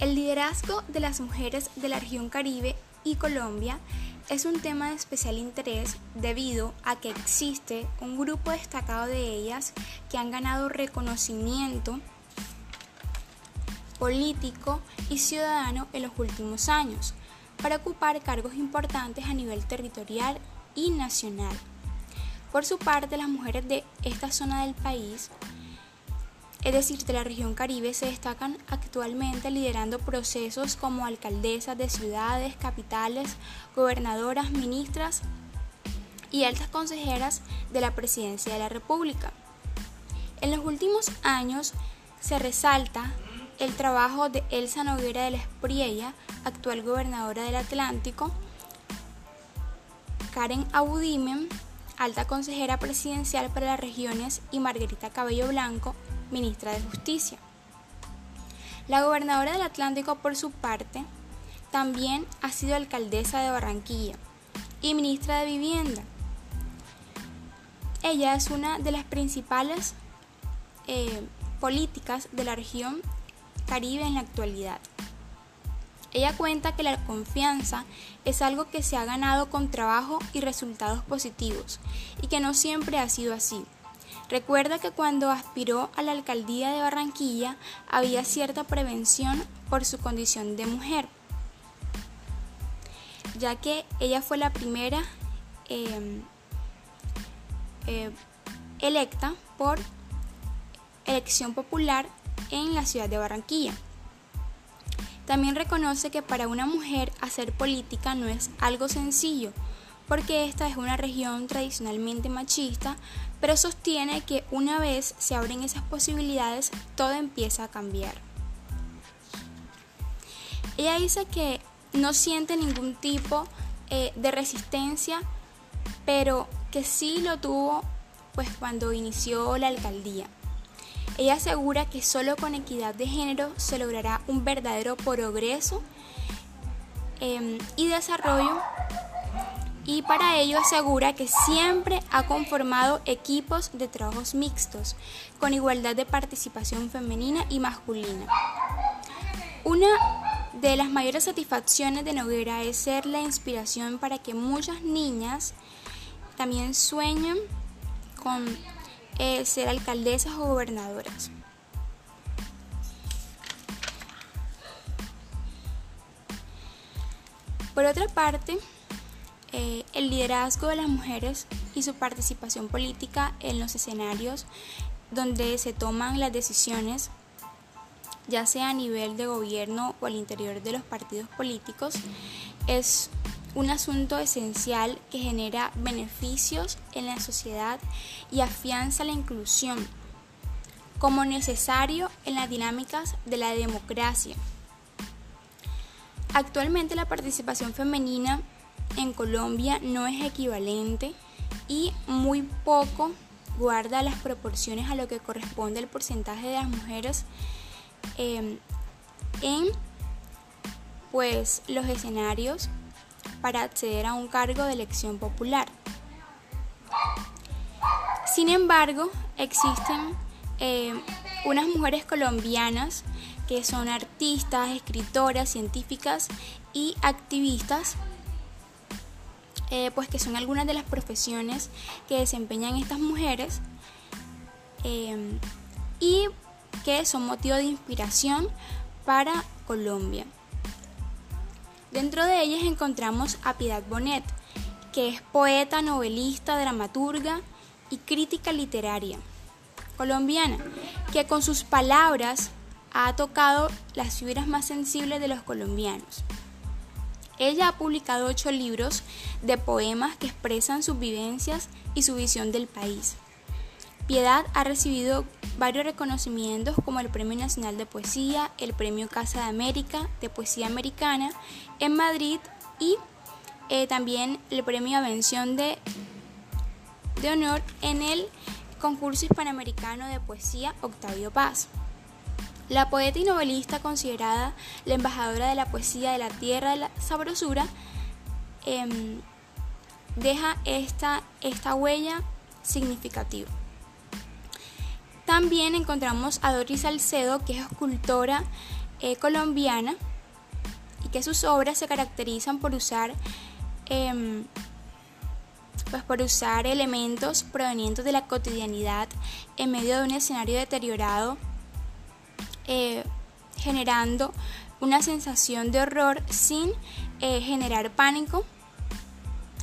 El liderazgo de las mujeres de la región Caribe y Colombia es un tema de especial interés debido a que existe un grupo destacado de ellas que han ganado reconocimiento político y ciudadano en los últimos años para ocupar cargos importantes a nivel territorial y nacional. Por su parte, las mujeres de esta zona del país, es decir, de la región Caribe, se destacan actualmente liderando procesos como alcaldesas de ciudades, capitales, gobernadoras, ministras y altas consejeras de la Presidencia de la República. En los últimos años se resalta el trabajo de Elsa Noguera de la Espriella, actual gobernadora del Atlántico, Karen Audimen, alta consejera presidencial para las regiones, y Margarita Cabello Blanco, ministra de Justicia. La gobernadora del Atlántico, por su parte, también ha sido alcaldesa de Barranquilla y ministra de Vivienda. Ella es una de las principales eh, políticas de la región Caribe en la actualidad. Ella cuenta que la confianza es algo que se ha ganado con trabajo y resultados positivos y que no siempre ha sido así. Recuerda que cuando aspiró a la alcaldía de Barranquilla había cierta prevención por su condición de mujer, ya que ella fue la primera em, eh, electa por elección popular en la ciudad de Barranquilla. También reconoce que para una mujer hacer política no es algo sencillo, porque esta es una región tradicionalmente machista, pero sostiene que una vez se abren esas posibilidades, todo empieza a cambiar. Ella dice que no siente ningún tipo eh, de resistencia, pero que sí lo tuvo pues cuando inició la alcaldía. Ella asegura que solo con equidad de género se logrará un verdadero progreso em, y desarrollo y para ello asegura que siempre ha conformado equipos de trabajos mixtos con igualdad de participación femenina y masculina. Una de las mayores satisfacciones de Noguera es ser la inspiración para que muchas niñas también sueñen con eh, ser alcaldesas o gobernadoras. Por otra parte, eh, el liderazgo de las mujeres y su participación política en los escenarios donde se toman las decisiones, ya sea a nivel de gobierno o al interior de los partidos políticos, es un asunto esencial que genera beneficios en la sociedad y afianza la inclusión como necesario en las dinámicas de la democracia. Actualmente la participación femenina en Colombia no es equivalente y muy poco guarda las proporciones a lo que corresponde el porcentaje de las mujeres eh, en pues los escenarios para acceder a un cargo de elección popular. Sin embargo, existen eh, unas mujeres colombianas que son artistas, escritoras, científicas y activistas, eh, pues que son algunas de las profesiones que desempeñan estas mujeres eh, y que son motivo de inspiración para Colombia. Dentro de ellas encontramos a Piedad Bonet, que es poeta, novelista, dramaturga y crítica literaria colombiana, que con sus palabras ha tocado las fibras más sensibles de los colombianos. Ella ha publicado ocho libros de poemas que expresan sus vivencias y su visión del país. Piedad ha recibido varios reconocimientos como el Premio Nacional de Poesía, el Premio Casa de América de Poesía Americana en Madrid y eh, también el Premio Avención de, de Honor en el concurso hispanoamericano de poesía Octavio Paz. La poeta y novelista considerada la embajadora de la poesía de la tierra de la sabrosura em, deja esta, esta huella significativa. También encontramos a Doris Salcedo, que es escultora eh, colombiana y que sus obras se caracterizan por usar em, pues por usar elementos provenientes de la cotidianidad en medio de un escenario deteriorado, eh, generando una sensación de horror sin eh, generar pánico,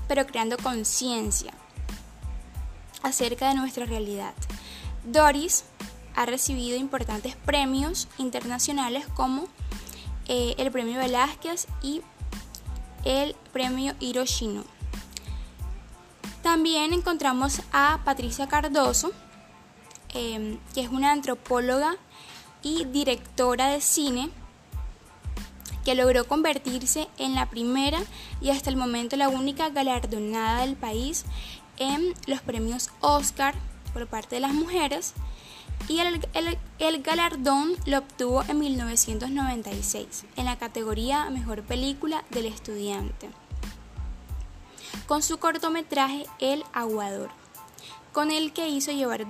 pero creando conciencia acerca de nuestra realidad. Doris ha recibido importantes premios internacionales como eh, el premio Velázquez y el premio Hiroshino. También encontramos a Patricia Cardoso, que es una antropóloga y directora de cine que logró convertirse en la primera y hasta el momento la única galardonada del país en los premios Oscar por parte de las mujeres y el, el, galardón lo obtuvo en 1996 en la categoría Mejor Película del Estudiante con su cortometraje El Aguador, con el que hizo, llevar,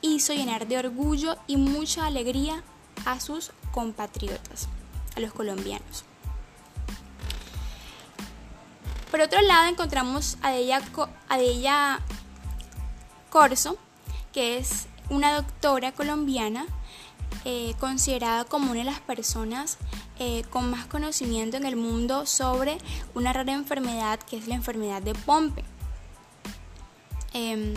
hizo llenar de orgullo y mucha alegría a sus compatriotas, a los colombianos. Por otro lado encontramos a ella, a Corso, que es una doctora colombiana eh, considerada como una de las personas eh, con más conocimiento en el mundo sobre una rara enfermedad que es la enfermedad de Pompe. Em,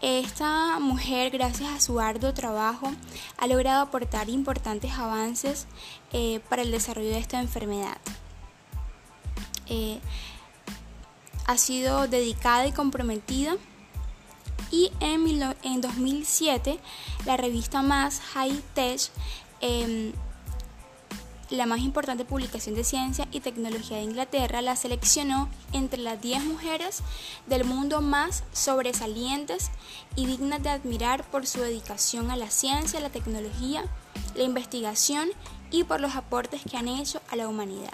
esta mujer, gracias a su arduo trabajo, ha logrado aportar importantes avances eh, para el desarrollo de esta enfermedad. ha sido dedicada y comprometida y en, en 2007 la revista más High Tech, em, la más importante publicación de ciencia y tecnología de Inglaterra, la seleccionó entre las 10 mujeres del mundo más sobresalientes y dignas de admirar por su dedicación a la ciencia, la tecnología, la investigación y por los aportes que han hecho a la humanidad.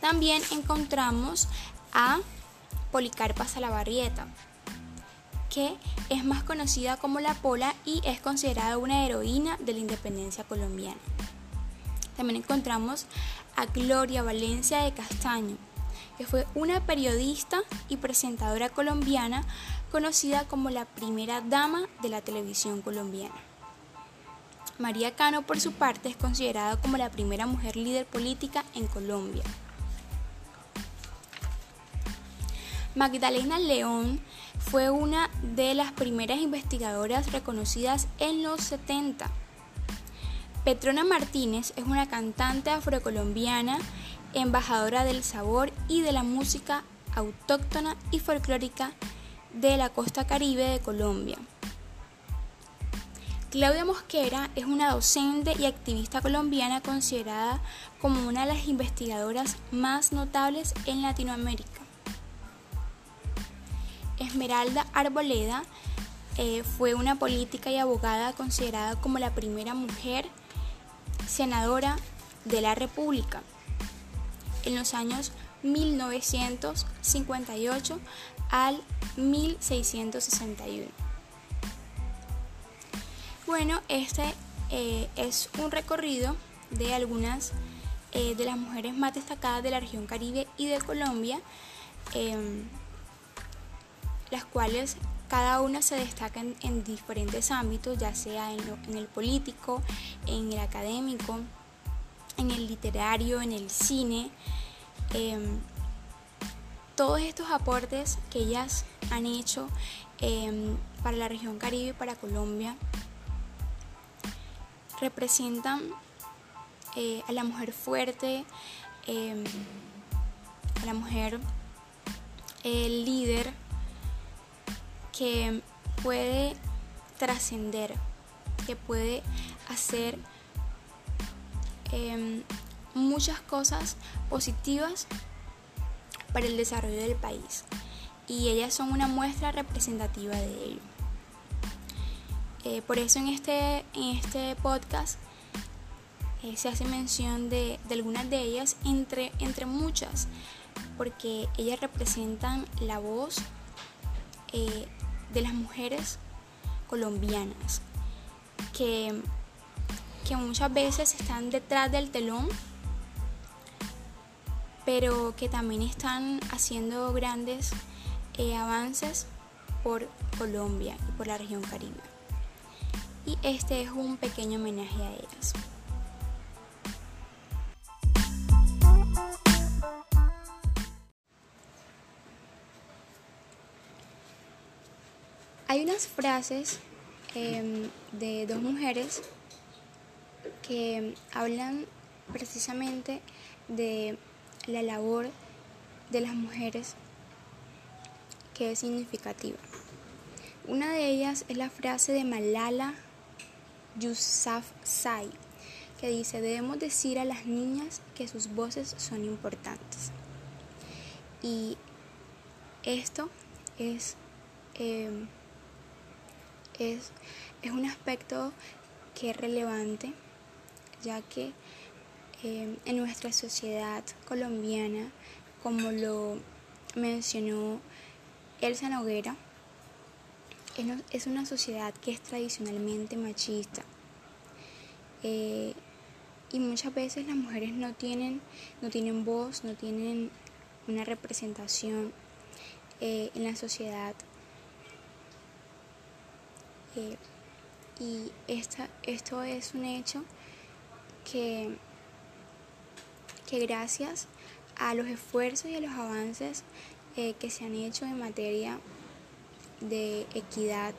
También encontramos a Policarpa Salabarrieta, que es más conocida como La Pola y es considerada una heroína de la independencia colombiana. También encontramos a Gloria Valencia de Castaño, que fue una periodista y presentadora colombiana conocida como la primera dama de la televisión colombiana. María Cano, por su parte, es considerada como la primera mujer líder política en Colombia. Magdalena León fue una de las primeras investigadoras reconocidas en los 70. Petrona Martínez es una cantante afrocolombiana, embajadora del sabor y de la música autóctona y folclórica de la costa caribe de Colombia. Claudia Mosquera es una docente y activista colombiana considerada como una de las investigadoras más notables en Latinoamérica. Esmeralda Arboleda eh, fue una política y abogada considerada como la primera mujer senadora de la República en los años 1958 al 1661. Bueno, este eh, es un recorrido de algunas eh, de las mujeres más destacadas de la región Caribe y de Colombia. Em, las cuales cada una se destaca en, diferentes ámbitos, ya sea en, el político, en el académico, en el literario, en el cine. Em, todos estos aportes que ellas han hecho em, para la región Caribe y para Colombia representan eh, a la mujer fuerte, em, a la mujer el líder, que puede trascender, que puede hacer em, muchas cosas positivas para el desarrollo del país. Y ellas son una muestra representativa de ello. Eh, por eso en este, en este podcast eh, se hace mención de, algunas de ellas, entre, entre muchas, porque ellas representan la voz eh, de las mujeres colombianas que que muchas veces están detrás del telón, pero que también están haciendo grandes eh, avances por Colombia y por la región caribe. Y este es un pequeño homenaje a ellas. Hay unas frases em, de dos mujeres que hablan precisamente de la labor de las mujeres que es significativa. Una de ellas es la frase de Malala Yousafzai, que dice, debemos decir a las niñas que sus voces son importantes. Y esto es, em, es, es un aspecto que es relevante, ya que em, en nuestra sociedad colombiana, como lo mencionó Elsa Noguera, es una sociedad que es tradicionalmente machista. Eh, y muchas veces las mujeres no tienen, no tienen voz, no tienen una representación eh, en la sociedad. Eh, y esta, esto es un hecho que, que gracias a los esfuerzos y a los avances que se han hecho en materia de equidad,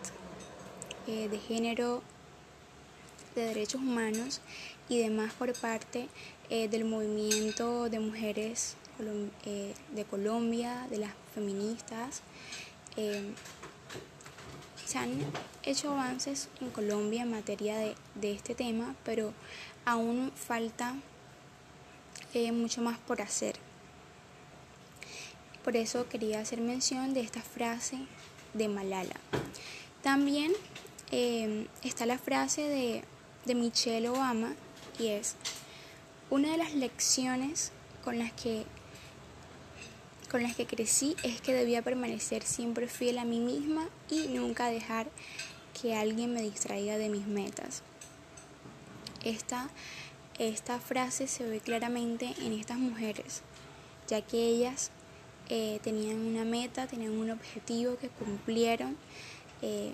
eh, de género, de derechos humanos y demás por parte eh, del movimiento de mujeres eh, de Colombia, de las feministas. Se han hecho avances en Colombia en materia de, de este tema, pero aún falta mucho más por hacer. Por eso quería hacer mención de esta frase de Malala. También em, está la frase de, de Michelle Obama y es una de las lecciones con las que con las que crecí es que debía permanecer siempre fiel a mí misma y nunca dejar que alguien me distraiga de mis metas. Esta, esta frase se ve claramente en estas mujeres, ya que ellas eh, tenían una meta, tenían un objetivo que cumplieron eh,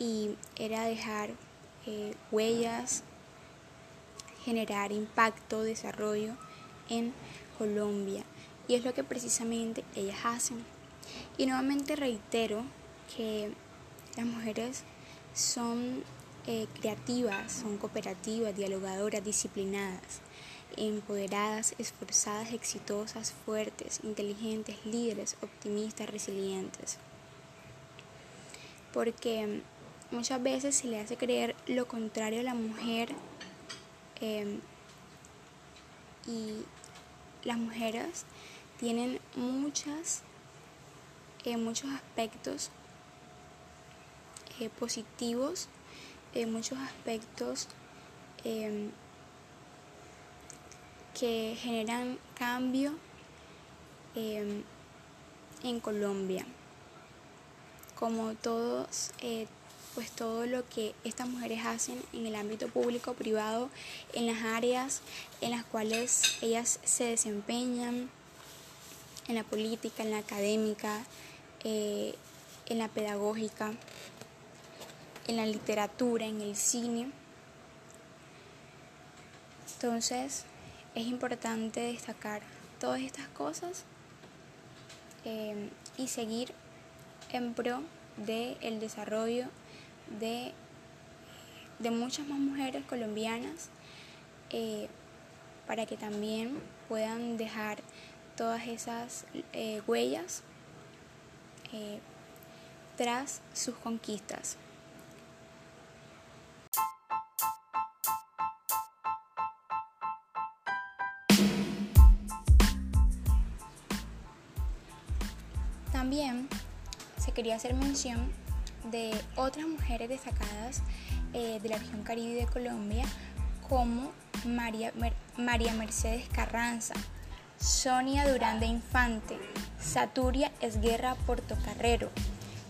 y era dejar eh, huellas, generar impacto, desarrollo en Colombia. Y es lo que precisamente ellas hacen. Y nuevamente reitero que las mujeres son creativas, son cooperativas, dialogadoras, disciplinadas empoderadas, esforzadas, exitosas, fuertes, inteligentes, líderes, optimistas, resilientes. Porque muchas veces se le hace creer lo contrario a la mujer em, y las mujeres tienen muchas, eh, muchos aspectos eh, positivos, eh, muchos aspectos em, que generan cambio em, en Colombia. Como todos, pues todo lo que estas mujeres hacen en el ámbito público, privado, en las áreas en las cuales ellas se desempeñan, en la política, en la académica, eh, en la pedagógica, en la literatura, en el cine. Entonces, es importante destacar todas estas cosas eh, y seguir en pro del el desarrollo de, de, muchas más mujeres colombianas eh, para que también puedan dejar todas esas eh, huellas tras sus conquistas. También se quería hacer mención de otras mujeres destacadas eh, de la región caribe de Colombia como María, María Mercedes Carranza, Sonia Durán de Infante, Saturia Esguerra Portocarrero,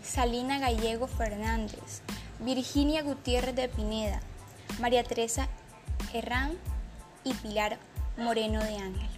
Salina Gallego Fernández, Virginia Gutiérrez de Pineda, María Teresa Herrán y Pilar Moreno de Ángel.